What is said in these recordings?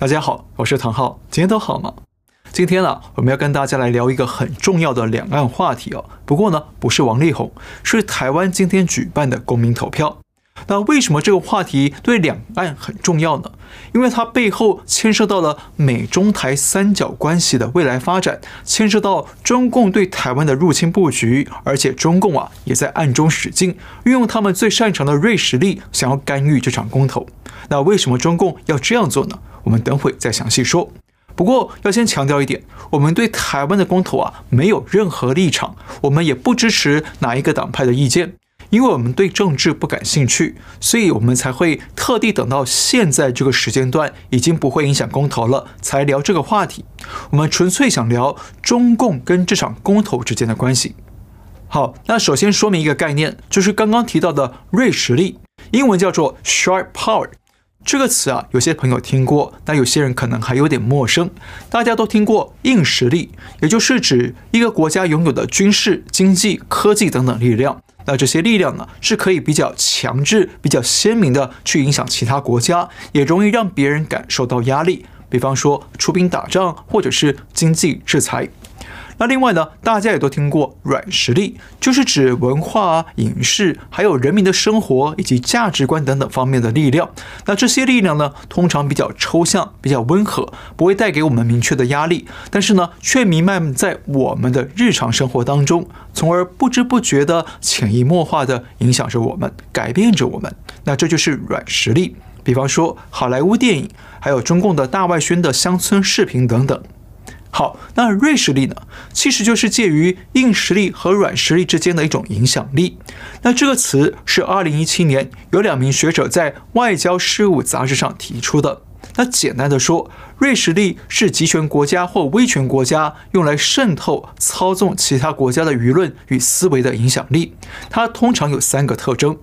大家好，我是唐浩，今天都好吗？今天啊，我们要跟大家来聊一个很重要的两岸话题哦。不过呢，不是王力宏，是台湾今天举办的公民投票。那为什么这个话题对两岸很重要呢？因为它背后牵涉到了美中台三角关系的未来发展，牵涉到中共对台湾的入侵布局，而且中共啊也在暗中使劲，运用他们最擅长的锐实力，想要干预这场公投。那为什么中共要这样做呢？我们等会再详细说。不过要先强调一点，我们对台湾的公投啊没有任何立场，我们也不支持哪一个党派的意见，因为我们对政治不感兴趣，所以我们才会特地等到现在这个时间段已经不会影响公投了，才聊这个话题。我们纯粹想聊中共跟这场公投之间的关系。好，那首先说明一个概念，就是刚刚提到的锐实力，英文叫做 sharp power。这个词啊，有些朋友听过，但有些人可能还有点陌生。大家都听过硬实力，也就是指一个国家拥有的军事、经济、科技等等力量。那这些力量呢，是可以比较强制、比较鲜明的去影响其他国家，也容易让别人感受到压力。比方说出兵打仗，或者是经济制裁。那另外呢，大家也都听过软实力，就是指文化啊、影视，还有人民的生活以及价值观等等方面的力量。那这些力量呢，通常比较抽象，比较温和，不会带给我们明确的压力，但是呢，却弥漫在我们的日常生活当中，从而不知不觉的潜移默化的影响着我们，改变着我们。那这就是软实力。比方说好莱坞电影，还有中共的大外宣的乡村视频等等。好，那锐实力呢？其实就是介于硬实力和软实力之间的一种影响力。那这个词是二零一七年有两名学者在《外交事务》杂志上提出的。那简单的说，锐实力是集权国家或威权国家用来渗透、操纵其他国家的舆论与思维的影响力。它通常有三个特征：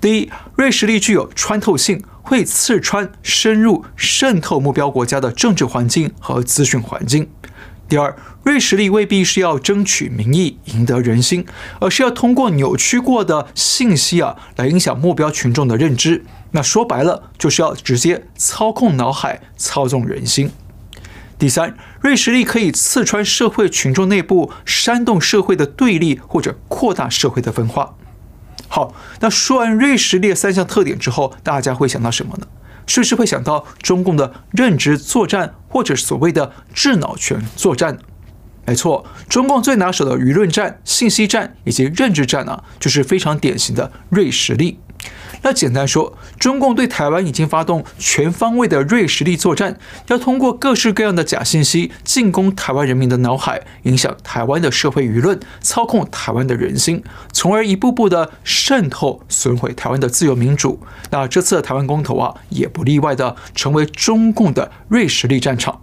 第一，锐实力具有穿透性。会刺穿、深入、渗透目标国家的政治环境和资讯环境。第二，锐实力未必是要争取民意、赢得人心，而是要通过扭曲过的信息啊，来影响目标群众的认知。那说白了，就是要直接操控脑海、操纵人心。第三，锐实力可以刺穿社会群众内部，煽动社会的对立，或者扩大社会的分化。好，那说完瑞士列三项特点之后，大家会想到什么呢？是不是会想到中共的认知作战，或者所谓的智脑权作战？没错，中共最拿手的舆论战、信息战以及认知战啊，就是非常典型的瑞士力。那简单说，中共对台湾已经发动全方位的锐实力作战，要通过各式各样的假信息进攻台湾人民的脑海，影响台湾的社会舆论，操控台湾的人心，从而一步步的渗透、损毁台湾的自由民主。那这次的台湾公投啊，也不例外的成为中共的锐实力战场。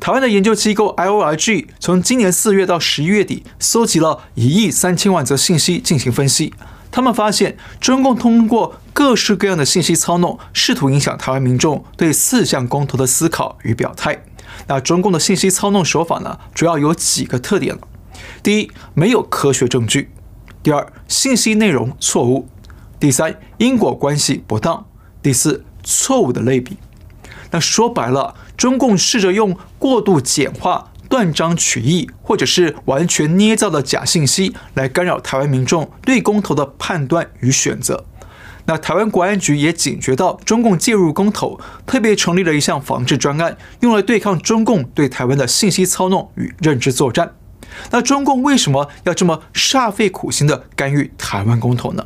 台湾的研究机构 IORG 从今年四月到十一月底，搜集了一亿三千万则信息进行分析。他们发现，中共通过各式各样的信息操弄，试图影响台湾民众对四项公投的思考与表态。那中共的信息操弄手法呢，主要有几个特点。第一，没有科学证据；第二，信息内容错误；第三，因果关系不当；第四，错误的类比。那说白了，中共试着用过度简化。断章取义，或者是完全捏造的假信息，来干扰台湾民众对公投的判断与选择。那台湾国安局也警觉到中共介入公投，特别成立了一项防治专案，用来对抗中共对台湾的信息操弄与认知作战。那中共为什么要这么煞费苦心的干预台湾公投呢？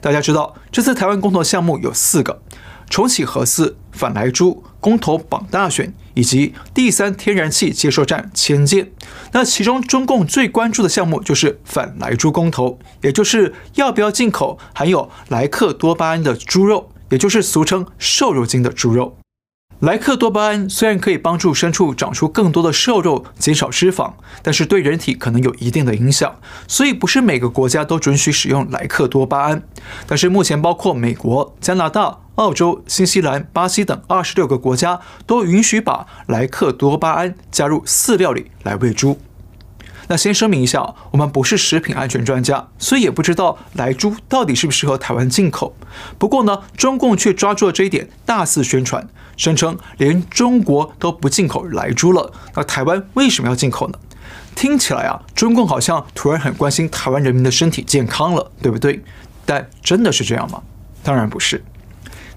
大家知道，这次台湾公投项目有四个。重启核四、反莱猪、公投榜大选以及第三天然气接收站迁建。那其中中共最关注的项目就是反莱猪公投，也就是要不要进口含有莱克多巴胺的猪肉，也就是俗称瘦肉精的猪肉。莱克多巴胺虽然可以帮助牲畜长出更多的瘦肉，减少脂肪，但是对人体可能有一定的影响，所以不是每个国家都准许使用莱克多巴胺。但是目前包括美国、加拿大、澳洲、新西兰、巴西等二十六个国家都允许把莱克多巴胺加入饲料里来喂猪。那先声明一下，我们不是食品安全专家，所以也不知道莱猪到底适不适合台湾进口。不过呢，中共却抓住了这一点，大肆宣传，声称连中国都不进口莱猪了，那台湾为什么要进口呢？听起来啊，中共好像突然很关心台湾人民的身体健康了，对不对？但真的是这样吗？当然不是。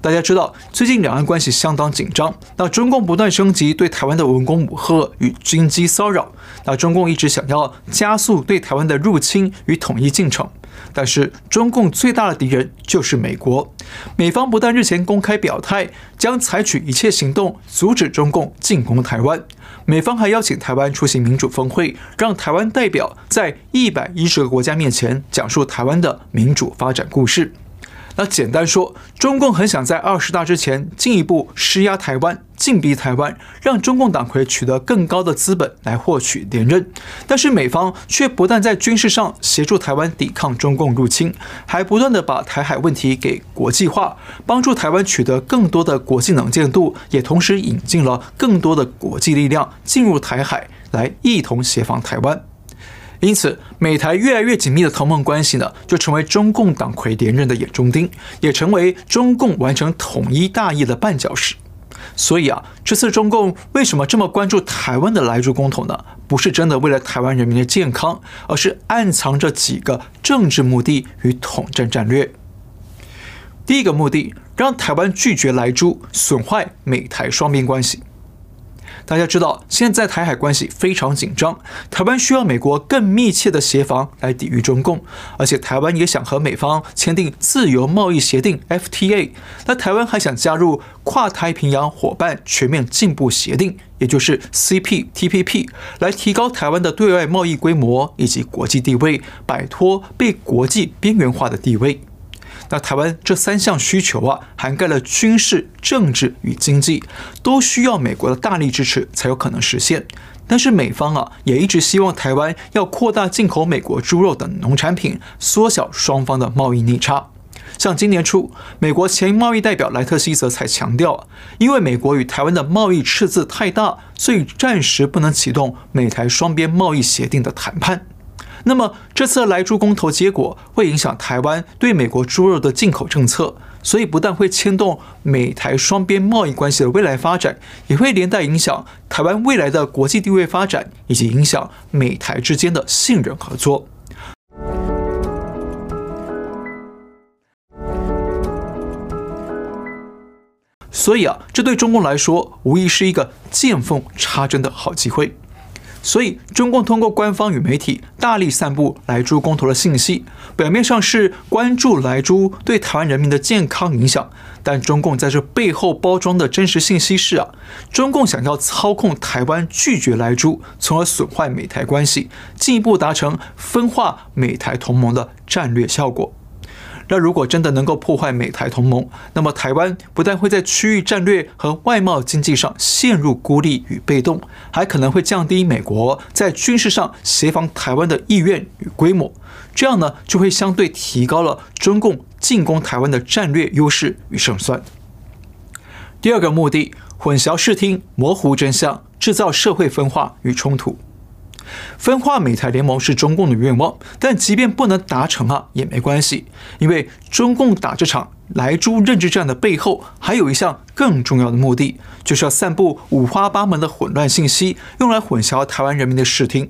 大家知道，最近两岸关系相当紧张。那中共不断升级对台湾的文攻武吓与军机骚扰。那中共一直想要加速对台湾的入侵与统一进程。但是中共最大的敌人就是美国。美方不但日前公开表态，将采取一切行动阻止中共进攻台湾。美方还邀请台湾出席民主峰会，让台湾代表在一百一十个国家面前讲述台湾的民主发展故事。那简单说，中共很想在二十大之前进一步施压台湾，禁逼台湾，让中共党魁取得更高的资本来获取连任。但是美方却不但在军事上协助台湾抵抗中共入侵，还不断地把台海问题给国际化，帮助台湾取得更多的国际能见度，也同时引进了更多的国际力量进入台海，来一同协防台湾。因此，美台越来越紧密的同盟关系呢，就成为中共党魁连任的眼中钉，也成为中共完成统一大业的绊脚石。所以啊，这次中共为什么这么关注台湾的莱猪公投呢？不是真的为了台湾人民的健康，而是暗藏着几个政治目的与统战战略。第一个目的，让台湾拒绝莱猪，损坏美台双边关系。大家知道，现在台海关系非常紧张，台湾需要美国更密切的协防来抵御中共，而且台湾也想和美方签订自由贸易协定 FTA。那台湾还想加入跨太平洋伙伴全面进步协定，也就是 CPTPP，来提高台湾的对外贸易规模以及国际地位，摆脱被国际边缘化的地位。那台湾这三项需求啊，涵盖了军事、政治与经济，都需要美国的大力支持才有可能实现。但是美方啊，也一直希望台湾要扩大进口美国猪肉等农产品，缩小双方的贸易逆差。像今年初，美国前贸易代表莱特希泽才强调，因为美国与台湾的贸易赤字太大，所以暂时不能启动美台双边贸易协定的谈判。那么这次来猪公投结果会影响台湾对美国猪肉的进口政策，所以不但会牵动美台双边贸易关系的未来发展，也会连带影响台湾未来的国际地位发展，以及影响美台之间的信任合作。所以啊，这对中共来说无疑是一个见缝插针的好机会。所以，中共通过官方与媒体大力散布莱猪公投的信息，表面上是关注莱猪对台湾人民的健康影响，但中共在这背后包装的真实信息是啊，中共想要操控台湾拒绝莱猪，从而损坏美台关系，进一步达成分化美台同盟的战略效果。那如果真的能够破坏美台同盟，那么台湾不但会在区域战略和外贸经济上陷入孤立与被动，还可能会降低美国在军事上协防台湾的意愿与规模。这样呢，就会相对提高了中共进攻台湾的战略优势与胜算。第二个目的，混淆视听，模糊真相，制造社会分化与冲突。分化美台联盟是中共的愿望，但即便不能达成啊，也没关系，因为中共打这场莱猪认知战的背后，还有一项更重要的目的，就是要散布五花八门的混乱信息，用来混淆台湾人民的视听。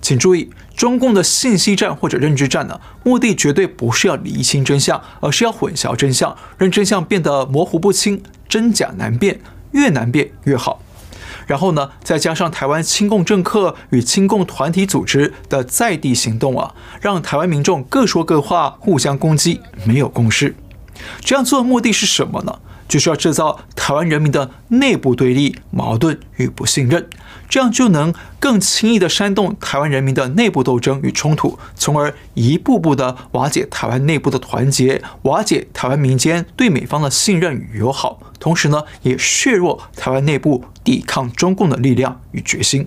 请注意，中共的信息战或者认知战呢，目的绝对不是要厘清真相，而是要混淆真相，让真相变得模糊不清，真假难辨，越难辨越好。然后呢，再加上台湾亲共政客与亲共团体组织的在地行动啊，让台湾民众各说各话，互相攻击，没有共识。这样做的目的是什么呢？就是要制造台湾人民的内部对立、矛盾与不信任，这样就能更轻易地煽动台湾人民的内部斗争与冲突，从而一步步地瓦解台湾内部的团结，瓦解台湾民间对美方的信任与友好，同时呢，也削弱台湾内部抵抗中共的力量与决心。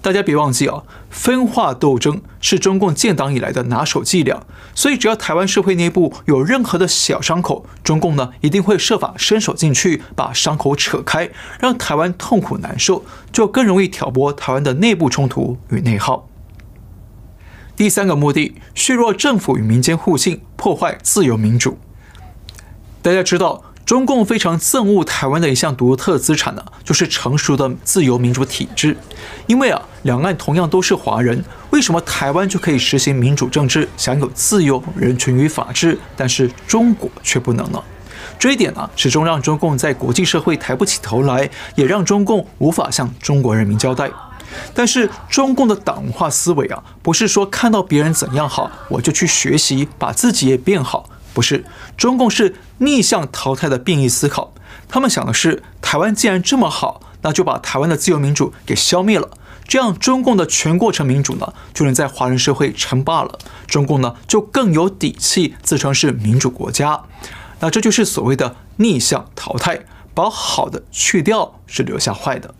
大家别忘记啊，分化斗争是中共建党以来的拿手伎俩。所以，只要台湾社会内部有任何的小伤口，中共呢一定会设法伸手进去，把伤口扯开，让台湾痛苦难受，就更容易挑拨台湾的内部冲突与内耗。第三个目的，削弱政府与民间互信，破坏自由民主。大家知道，中共非常憎恶台湾的一项独特资产呢，就是成熟的自由民主体制。因为啊，两岸同样都是华人，为什么台湾就可以实行民主政治，享有自由、人权与法治，但是中国却不能呢？这一点呢，始终让中共在国际社会抬不起头来，也让中共无法向中国人民交代。但是中共的党化思维啊，不是说看到别人怎样好，我就去学习，把自己也变好。不是，中共是逆向淘汰的变异思考。他们想的是，台湾既然这么好，那就把台湾的自由民主给消灭了，这样中共的全过程民主呢，就能在华人社会称霸了。中共呢，就更有底气自称是民主国家。那这就是所谓的逆向淘汰，把好的去掉，是留下坏的。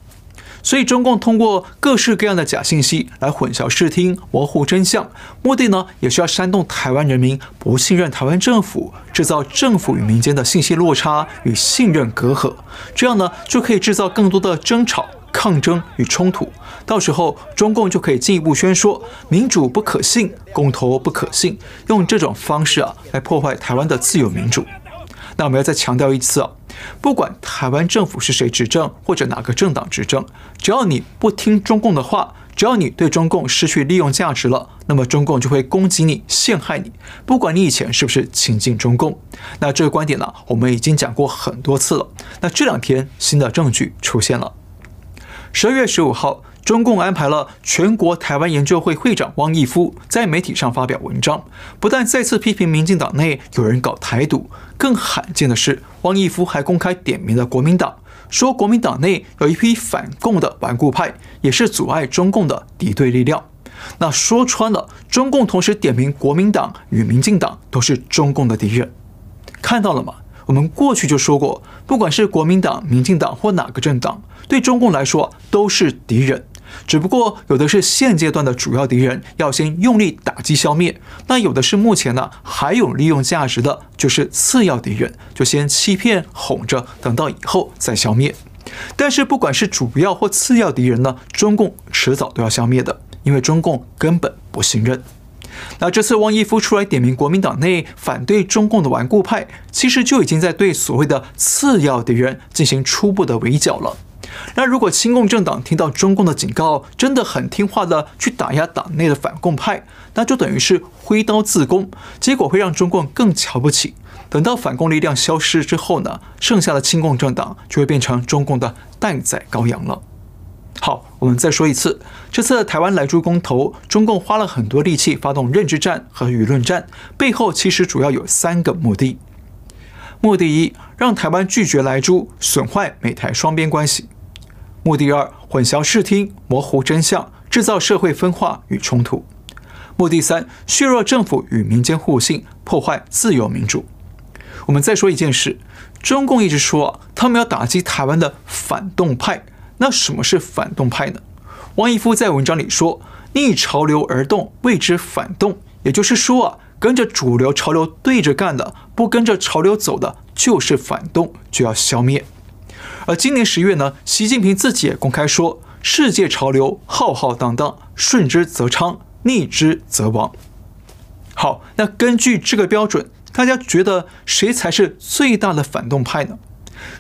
所以，中共通过各式各样的假信息来混淆视听、模糊真相，目的呢，也是要煽动台湾人民不信任台湾政府，制造政府与民间的信息落差与信任隔阂，这样呢，就可以制造更多的争吵、抗争与冲突。到时候，中共就可以进一步宣说民主不可信、公投不可信，用这种方式啊，来破坏台湾的自由民主。那我们要再强调一次啊，不管台湾政府是谁执政，或者哪个政党执政，只要你不听中共的话，只要你对中共失去利用价值了，那么中共就会攻击你、陷害你。不管你以前是不是亲近中共，那这个观点呢，我们已经讲过很多次了。那这两天新的证据出现了，十二月十五号。中共安排了全国台湾研究会会长汪义夫在媒体上发表文章，不但再次批评民进党内有人搞台独，更罕见的是，汪义夫还公开点名了国民党，说国民党内有一批反共的顽固派，也是阻碍中共的敌对力量。那说穿了，中共同时点名国民党与民进党都是中共的敌人，看到了吗？我们过去就说过，不管是国民党、民进党或哪个政党，对中共来说都是敌人。只不过有的是现阶段的主要敌人，要先用力打击消灭；那有的是目前呢还有利用价值的，就是次要敌人，就先欺骗哄着，等到以后再消灭。但是不管是主要或次要敌人呢，中共迟早都要消灭的，因为中共根本不信任。那这次汪义夫出来点名国民党内反对中共的顽固派，其实就已经在对所谓的次要敌人进行初步的围剿了。那如果亲共政党听到中共的警告，真的很听话的去打压党内的反共派，那就等于是挥刀自宫，结果会让中共更瞧不起。等到反共力量消失之后呢，剩下的亲共政党就会变成中共的待宰羔羊了。好，我们再说一次，这次台湾莱猪公投，中共花了很多力气发动认知战和舆论战，背后其实主要有三个目的：目的一，让台湾拒绝莱猪，损坏美台双边关系。目的二，混淆视听，模糊真相，制造社会分化与冲突；目的三，削弱政府与民间互信，破坏自由民主。我们再说一件事：中共一直说，他们要打击台湾的反动派。那什么是反动派呢？汪义夫在文章里说：“逆潮流而动，谓之反动。”也就是说啊，跟着主流潮流对着干的，不跟着潮流走的，就是反动，就要消灭。而今年十月呢，习近平自己也公开说：“世界潮流浩浩荡荡，顺之则昌，逆之则亡。”好，那根据这个标准，大家觉得谁才是最大的反动派呢？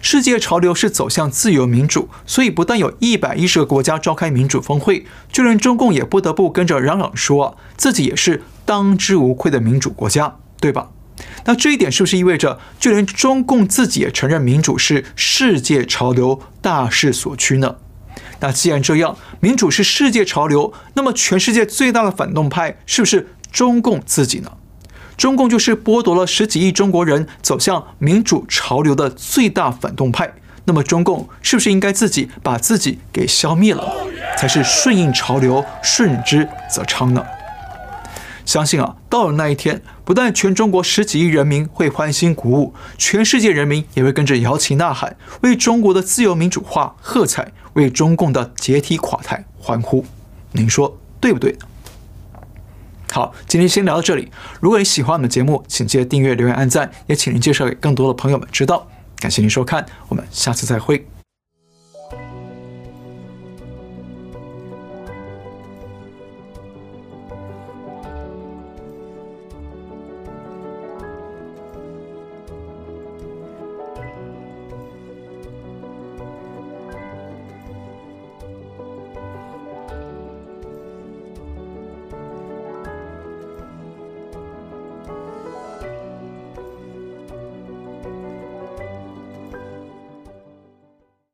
世界潮流是走向自由民主，所以不但有一百一十个国家召开民主峰会，就连中共也不得不跟着嚷嚷说自己也是当之无愧的民主国家，对吧？那这一点是不是意味着，就连中共自己也承认民主是世界潮流、大势所趋呢？那既然这样，民主是世界潮流，那么全世界最大的反动派是不是中共自己呢？中共就是剥夺了十几亿中国人走向民主潮流的最大反动派，那么中共是不是应该自己把自己给消灭了，才是顺应潮流、顺之则昌呢？相信啊，到了那一天，不但全中国十几亿人民会欢欣鼓舞，全世界人民也会跟着摇旗呐喊，为中国的自由民主化喝彩，为中共的解体垮台欢呼。您说对不对？好，今天先聊到这里。如果你喜欢我们的节目，请记得订阅、留言、按赞，也请您介绍给更多的朋友们知道。感谢您收看，我们下次再会。